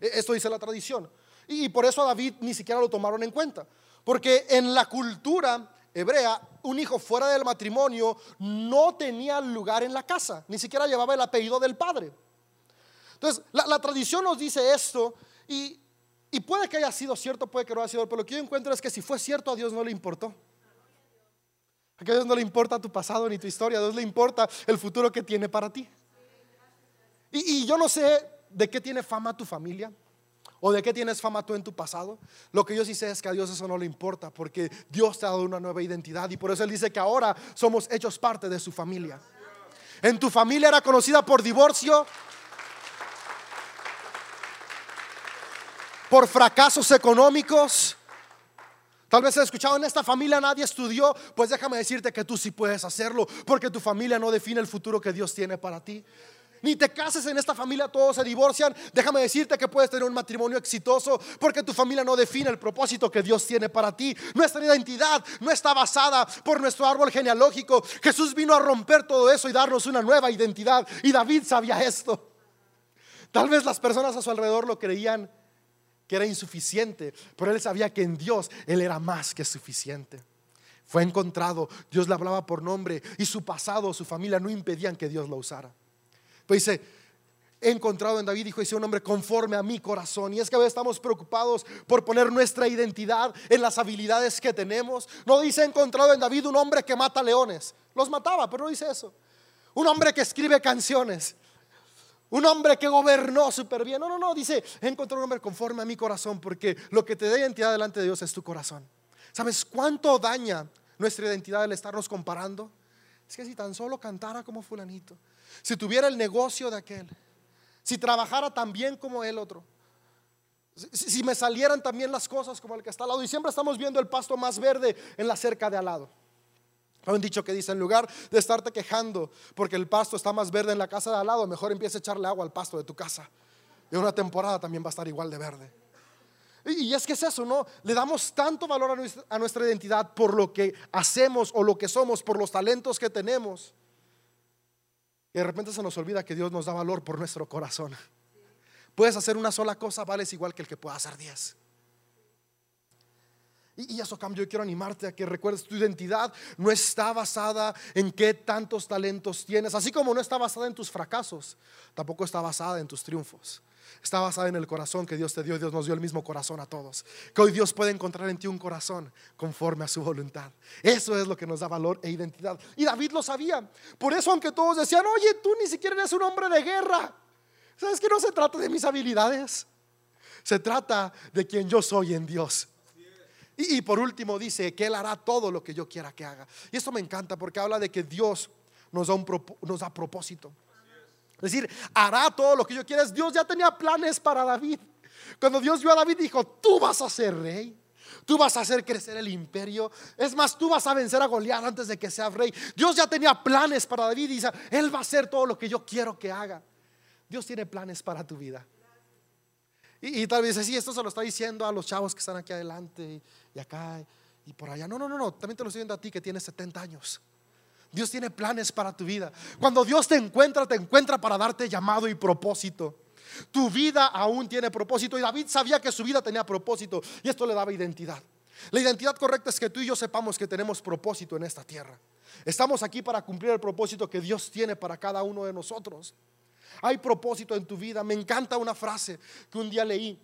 E, esto dice la tradición. Y por eso a David ni siquiera lo tomaron en cuenta. Porque en la cultura hebrea, un hijo fuera del matrimonio no tenía lugar en la casa, ni siquiera llevaba el apellido del padre. Entonces, la, tradición nos dice esto y, puede que haya sido cierto, puede que no haya sido, pero lo que yo encuentro es que si fue cierto a Dios no le importó. A Dios no le importa tu pasado ni tu historia, a Dios le importa el futuro que tiene para ti. y yo no sé de qué tiene fama tu familia. ¿O de qué tienes fama tú en tu pasado? Lo que yo sí sé es que a Dios eso no le importa porque Dios te ha dado una nueva identidad y por eso Él dice que ahora somos hechos parte de su familia. En tu familia era conocida por divorcio, por fracasos económicos. Tal vez has escuchado en esta familia nadie estudió, pues déjame decirte que tú sí puedes hacerlo, porque tu familia no define el futuro que Dios tiene para ti. Ni te cases en esta familia, todos se divorcian. Déjame decirte que puedes tener un matrimonio exitoso porque tu familia no define el propósito que Dios tiene para ti. Nuestra identidad no está basada por nuestro árbol genealógico. Jesús vino a romper todo eso y darnos una nueva identidad. Y David sabía esto. Tal vez las personas a su alrededor lo creían que era insuficiente, pero él sabía que en Dios él era más que suficiente. Fue encontrado, Dios le hablaba por nombre y su pasado, su familia no impedían que Dios lo usara. Pues dice, he encontrado en David, dijo, dice un hombre conforme a mi corazón. Y es que a veces estamos preocupados por poner nuestra identidad en las habilidades que tenemos. No dice, he encontrado en David un hombre que mata leones. Los mataba, pero no dice eso. Un hombre que escribe canciones. Un hombre que gobernó súper bien. No, no, no, dice, he encontrado un hombre conforme a mi corazón, porque lo que te da identidad delante de Dios es tu corazón. ¿Sabes cuánto daña nuestra identidad el estarnos comparando? Es que si tan solo cantara como fulanito, si tuviera el negocio de aquel, si trabajara tan bien como el otro, si, me salieran también las cosas como el que está al lado, y siempre estamos viendo el pasto más verde en la cerca de al lado. Hay un dicho que dice, en lugar de estarte quejando porque el pasto está más verde en la casa de al lado, mejor empieza a echarle agua al pasto de tu casa. Y una temporada también va a estar igual de verde. Y es que es eso, ¿no? Le damos tanto valor a nuestra, identidad por lo que hacemos o lo que somos, por los talentos que tenemos, y de repente se nos olvida que Dios nos da valor por nuestro corazón. Puedes hacer una sola cosa, vales igual que el que pueda hacer diez. Y, eso cambio, yo quiero animarte a que recuerdes tu identidad no está basada en qué tantos talentos tienes, así como no está basada en tus fracasos, tampoco está basada en tus triunfos. Está basada en el corazón que Dios te dio. Dios nos dio el mismo corazón a todos. Que hoy Dios puede encontrar en ti un corazón conforme a su voluntad. Eso es lo que nos da valor e identidad. Y David lo sabía. Por eso, aunque todos decían, oye, tú ni siquiera eres un hombre de guerra. ¿Sabes que no se trata de mis habilidades? Se trata de quien yo soy en Dios. Y, por último dice que Él hará todo lo que yo quiera que haga. Y esto me encanta porque habla de que Dios nos da, un, nos da propósito. Es decir, hará todo lo que yo quiera. Dios ya tenía planes para David. Cuando Dios vio a David dijo, tú vas a ser rey. Tú vas a hacer crecer el imperio. Es más, tú vas a vencer a Goliat antes de que sea rey. Dios ya tenía planes para David y dice, Él va a hacer todo lo que yo quiero que haga. Dios tiene planes para tu vida. Y, tal vez sí, esto se lo está diciendo a los chavos que están aquí adelante y, y acá y por allá. No, no, no, no. También te lo estoy diciendo a ti que tienes 70 años. Dios tiene planes para tu vida. Cuando Dios te encuentra, te encuentra para darte llamado y propósito. Tu vida aún tiene propósito y David sabía que su vida tenía propósito y esto le daba identidad. La identidad correcta es que tú y yo sepamos que tenemos propósito en esta tierra. Estamos aquí para cumplir el propósito que Dios tiene para cada uno de nosotros. Hay propósito en tu vida. Me encanta una frase que un día leí.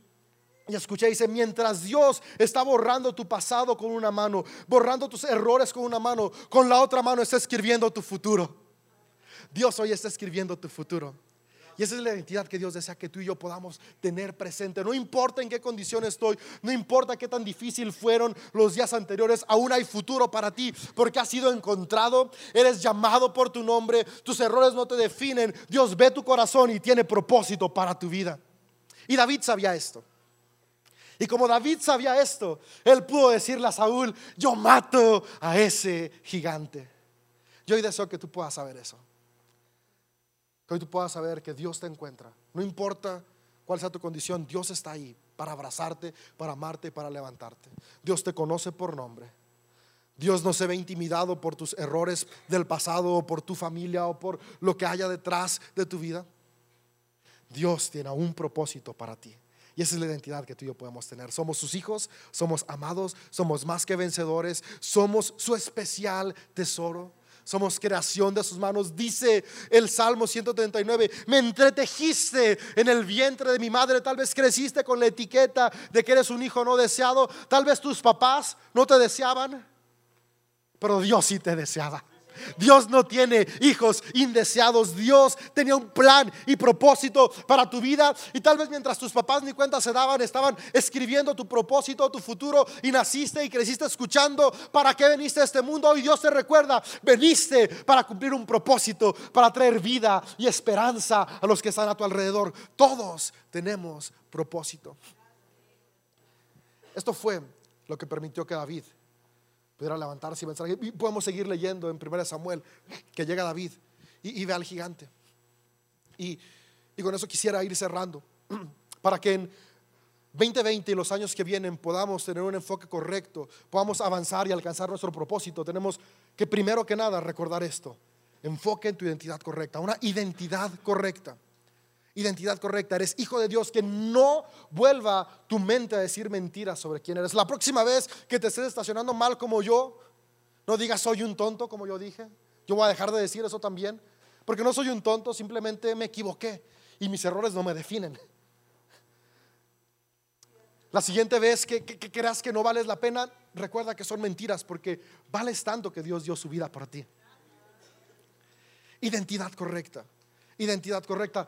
Y escuché, dice, mientras Dios está borrando tu pasado con una mano, borrando tus errores con una mano, con la otra mano está escribiendo tu futuro. Dios hoy está escribiendo tu futuro. Y esa es la identidad que Dios desea que tú y yo podamos tener presente. No importa en qué condición estoy, no importa qué tan difícil fueron los días anteriores, aún hay futuro para ti porque has sido encontrado, eres llamado por tu nombre, tus errores no te definen. Dios ve tu corazón y tiene propósito para tu vida. Y David sabía esto. Y como David sabía esto, él pudo decirle a Saúl, yo mato a ese gigante. Yo hoy deseo que tú puedas saber eso. Que hoy tú puedas saber que Dios te encuentra. No importa cuál sea tu condición, Dios está ahí para abrazarte, para amarte para levantarte. Dios te conoce por nombre. Dios no se ve intimidado por tus errores del pasado o por tu familia o por lo que haya detrás de tu vida. Dios tiene un propósito para ti. Y esa es la identidad que tú y yo podemos tener. Somos sus hijos, somos amados, somos más que vencedores, somos su especial tesoro somos creación de sus manos. Dice el Salmo 139, me entretejiste en el vientre de mi madre, tal vez creciste con la etiqueta de que eres un hijo no deseado, tal vez tus papás no te deseaban, pero Dios sí te deseaba. Dios no tiene hijos indeseados. Dios tenía un plan y propósito para tu vida. Y tal vez mientras tus papás ni cuenta se daban, estaban escribiendo tu propósito, tu futuro. Y naciste y creciste escuchando para qué veniste a este mundo. Hoy Dios te recuerda, veniste para cumplir un propósito, para traer vida y esperanza a los que están a tu alrededor. Todos tenemos propósito. Esto fue lo que permitió que David pudiera levantarse y pensar. Y podemos seguir leyendo en 1 Samuel que llega David y, ve al gigante. Y, y con eso quisiera ir cerrando, para que en 2020 y los años que vienen podamos tener un enfoque correcto, podamos avanzar y alcanzar nuestro propósito. Tenemos que primero que nada recordar esto. Enfoque en tu identidad correcta, una identidad correcta identidad correcta, eres hijo de Dios, que no vuelva tu mente a decir mentiras sobre quién eres. La próxima vez que te estés estacionando mal como yo, no digas soy un tonto como yo dije. Yo voy a dejar de decir eso también, porque no soy un tonto, simplemente me equivoqué y mis errores no me definen. La siguiente vez que, que, creas que no vales la pena, recuerda que son mentiras, porque vales tanto que Dios dio su vida por ti. Identidad correcta identidad correcta.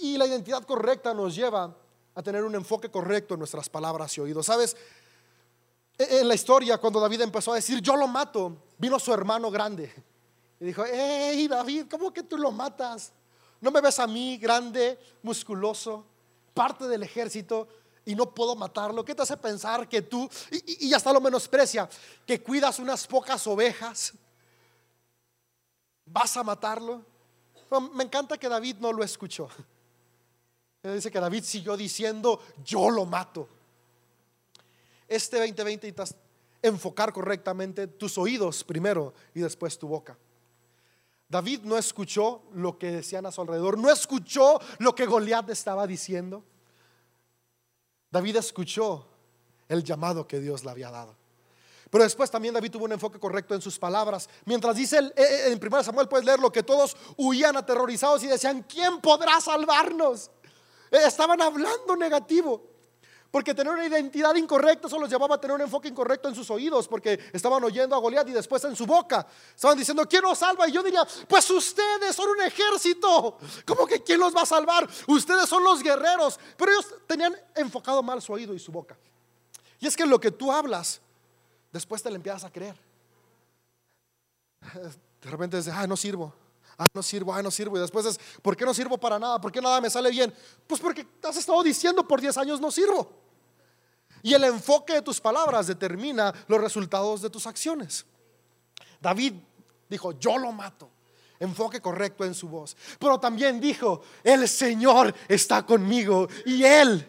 Y, la identidad correcta nos lleva a tener un enfoque correcto en nuestras palabras y oídos. ¿Sabes? E, en la historia, cuando David empezó a decir, yo lo mato, vino su hermano grande. Y dijo, hey David, ¿cómo que tú lo matas? ¿No me ves a mí grande, musculoso, parte del ejército y no puedo matarlo? ¿Qué te hace pensar que tú, y, y hasta lo menosprecia, que cuidas unas pocas ovejas, vas a matarlo? Me encanta que David no lo escuchó. dice que David siguió diciendo, yo lo mato. Este 2020 necesitas enfocar correctamente tus oídos primero y después tu boca. David no escuchó lo que decían a su alrededor, no escuchó lo que Goliat estaba diciendo. David escuchó el llamado que Dios le había dado. Pero después también David tuvo un enfoque correcto en sus palabras. Mientras dice eh, eh, en 1 Samuel, puedes leerlo, que todos huían aterrorizados y decían, ¿quién podrá salvarnos? Eh, estaban hablando negativo. Porque tener una identidad incorrecta solo los llevaba a tener un enfoque incorrecto en sus oídos, porque estaban oyendo a Goliat y después en su boca. Estaban diciendo, ¿quién nos salva? Y yo diría, pues ustedes son un ejército. ¿Cómo que quién los va a salvar? Ustedes son los guerreros. Pero ellos tenían enfocado mal su oído y su boca. Y es que lo que tú hablas después te le empiezas a creer. De repente dices, ah, no sirvo, ah, no sirvo, ah, no sirvo. Y después es, ¿por qué no sirvo para nada? ¿Por qué nada me sale bien? Pues porque has estado diciendo por 10 años no sirvo. Y el enfoque de tus palabras determina los resultados de tus acciones. David dijo, yo lo mato. Enfoque correcto en su voz. Pero también dijo, el Señor está conmigo y Él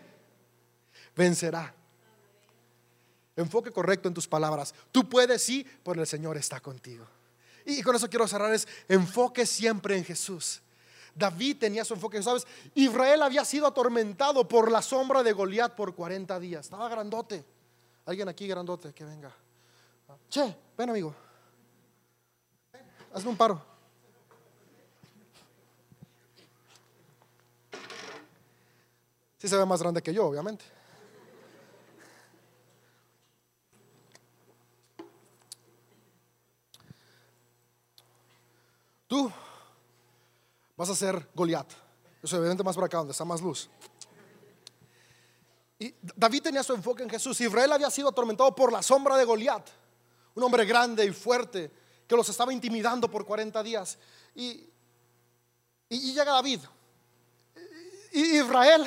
vencerá. Enfoque correcto en tus palabras. Tú puedes, sí, pero el Señor está contigo. Y con eso quiero cerrar es enfoque siempre en Jesús. David tenía su enfoque, ¿sabes? Israel había sido atormentado por la sombra de Goliat por 40 días. Estaba grandote. Alguien aquí grandote que venga. Che, ven amigo. hazme un paro. Sí se ve más grande que yo, obviamente. Tú vas a ser Goliat. Eso evidente más por acá, donde está más luz. Y David tenía su enfoque en Jesús. Israel había sido atormentado por la sombra de Goliat, un hombre grande y fuerte que los estaba intimidando por 40 días. Y, y, llega David. Y Israel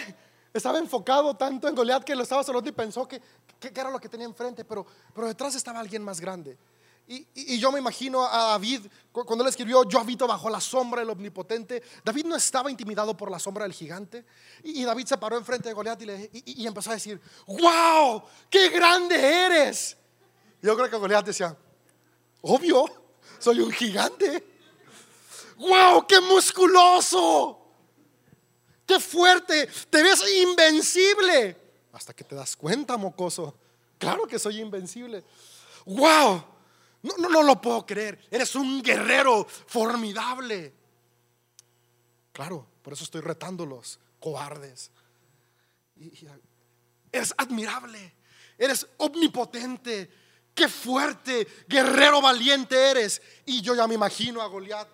estaba enfocado tanto en Goliat que lo estaba solo y pensó que, que, era lo que tenía enfrente, pero, pero detrás estaba alguien más grande. Y, yo me imagino a David, cuando él escribió, yo habito bajo la sombra del omnipotente, David no estaba intimidado por la sombra del gigante. Y, David se paró enfrente de Goliat y, y, empezó a decir, wow, qué grande eres. Yo creo que Goliat decía, obvio, soy un gigante. Wow, qué musculoso. Qué fuerte, te ves invencible. Hasta que te das cuenta, mocoso. Claro que soy invencible. Wow no, no, no lo puedo creer. Eres un guerrero formidable. Claro, por eso estoy retándolos, cobardes. eres admirable, eres omnipotente, qué fuerte, guerrero valiente eres. Y yo ya me imagino a Goliat.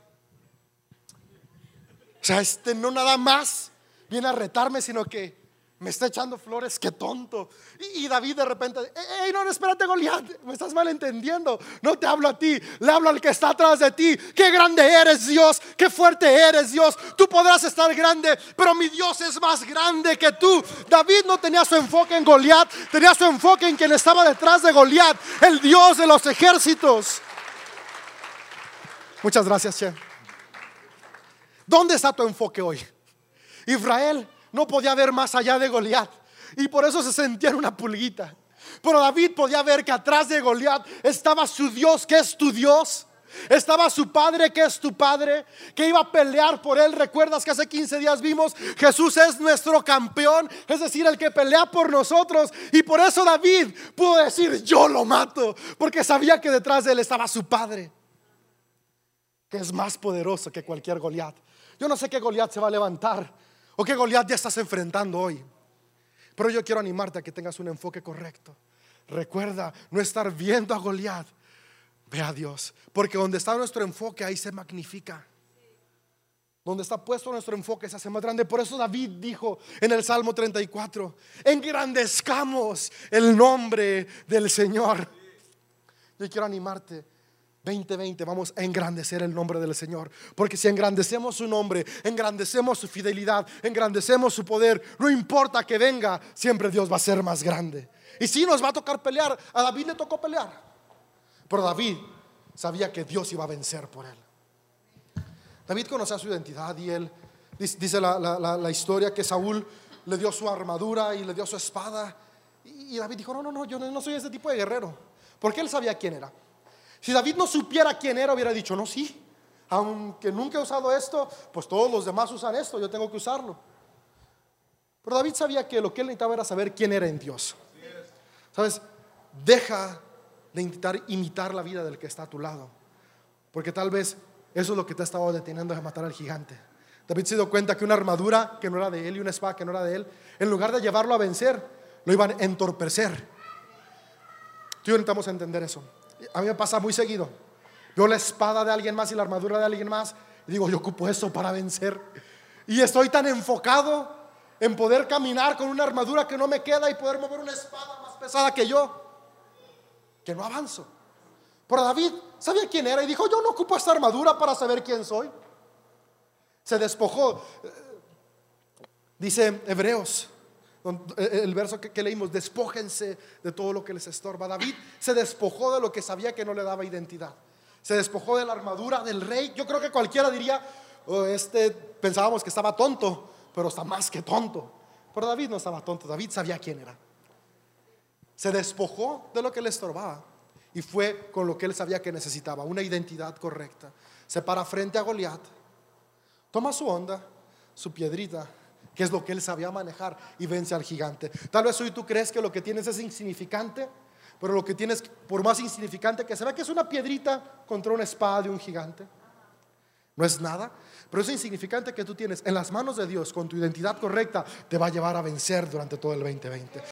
O sea, este no nada más viene a retarme, sino que me está echando flores, qué tonto. Y, David de repente, hey, no, espérate, Goliat, me estás malentendiendo. No te hablo a ti, le hablo al que está atrás de ti. Qué grande eres, Dios, qué fuerte eres, Dios. Tú podrás estar grande, pero mi Dios es más grande que tú. David no tenía su enfoque en Goliat, tenía su enfoque en quien estaba detrás de Goliat, el Dios de los ejércitos. Muchas gracias, Che. ¿Dónde está tu enfoque hoy? Israel no podía ver más allá de Goliat y por eso se sentía en una pulguita. Pero David podía ver que atrás de Goliat estaba su Dios, que es tu Dios. Estaba su padre, que es tu padre, que iba a pelear por él. Recuerdas que hace 15 días vimos, Jesús es nuestro campeón, es decir, el que pelea por nosotros. Y por eso David pudo decir, yo lo mato, porque sabía que detrás de él estaba su padre, que es más poderoso que cualquier Goliat. Yo no sé qué Goliat se va a levantar o qué Goliat ya estás enfrentando hoy. Pero yo quiero animarte a que tengas un enfoque correcto. Recuerda no estar viendo a Goliat. Ve a Dios. Porque donde está nuestro enfoque, ahí se magnifica. Donde está puesto nuestro enfoque se hace más grande. Por eso David dijo en el Salmo 34, engrandezcamos el nombre del Señor. Yo quiero animarte 2020 vamos a engrandecer el nombre del Señor. Porque si engrandecemos su nombre, engrandecemos su fidelidad, engrandecemos su poder, no importa que venga, siempre Dios va a ser más grande. Y si nos va a tocar pelear, a David le tocó pelear. Pero David sabía que Dios iba a vencer por él. David conocía su identidad y él, dice la, historia que Saúl le dio su armadura y le dio su espada. Y David dijo, no, no, no, yo no soy ese tipo de guerrero. Porque él sabía quién era. Si David no supiera quién era, hubiera dicho, no, sí, aunque nunca he usado esto, pues todos los demás usan esto, yo tengo que usarlo. Pero David sabía que lo que él necesitaba era saber quién era en Dios. ¿Sabes? Deja de intentar imitar la vida del que está a tu lado, porque tal vez eso es lo que te ha estado deteniendo de matar al gigante. David se dio cuenta que una armadura que no era de él y una espada que no era de él, en lugar de llevarlo a vencer, lo iban a entorpecer. Tú y yo necesitamos entender eso. A mí me pasa muy seguido. Veo la espada de alguien más y la armadura de alguien más y digo, yo ocupo eso para vencer. Y estoy tan enfocado en poder caminar con una armadura que no me queda y poder mover una espada más pesada que yo, que no avanzo. Pero David sabía quién era y dijo, yo no ocupo esta armadura para saber quién soy. Se despojó. Dice Hebreos el verso que, leímos, despójense de todo lo que les estorba. David se despojó de lo que sabía que no le daba identidad. Se despojó de la armadura del rey. Yo creo que cualquiera diría, oh, este pensábamos que estaba tonto, pero está más que tonto. Pero David no estaba tonto, David sabía quién era. Se despojó de lo que le estorbaba y fue con lo que él sabía que necesitaba, una identidad correcta. Se para frente a Goliat, toma su onda, su piedrita que es lo que él sabía manejar y vence al gigante. Tal vez hoy tú crees que lo que tienes es insignificante, pero lo que tienes, por más insignificante que se vea, que es una piedrita contra una espada de un gigante. No es nada, pero eso insignificante que tú tienes en las manos de Dios con tu identidad correcta te va a llevar a vencer durante todo el 2020.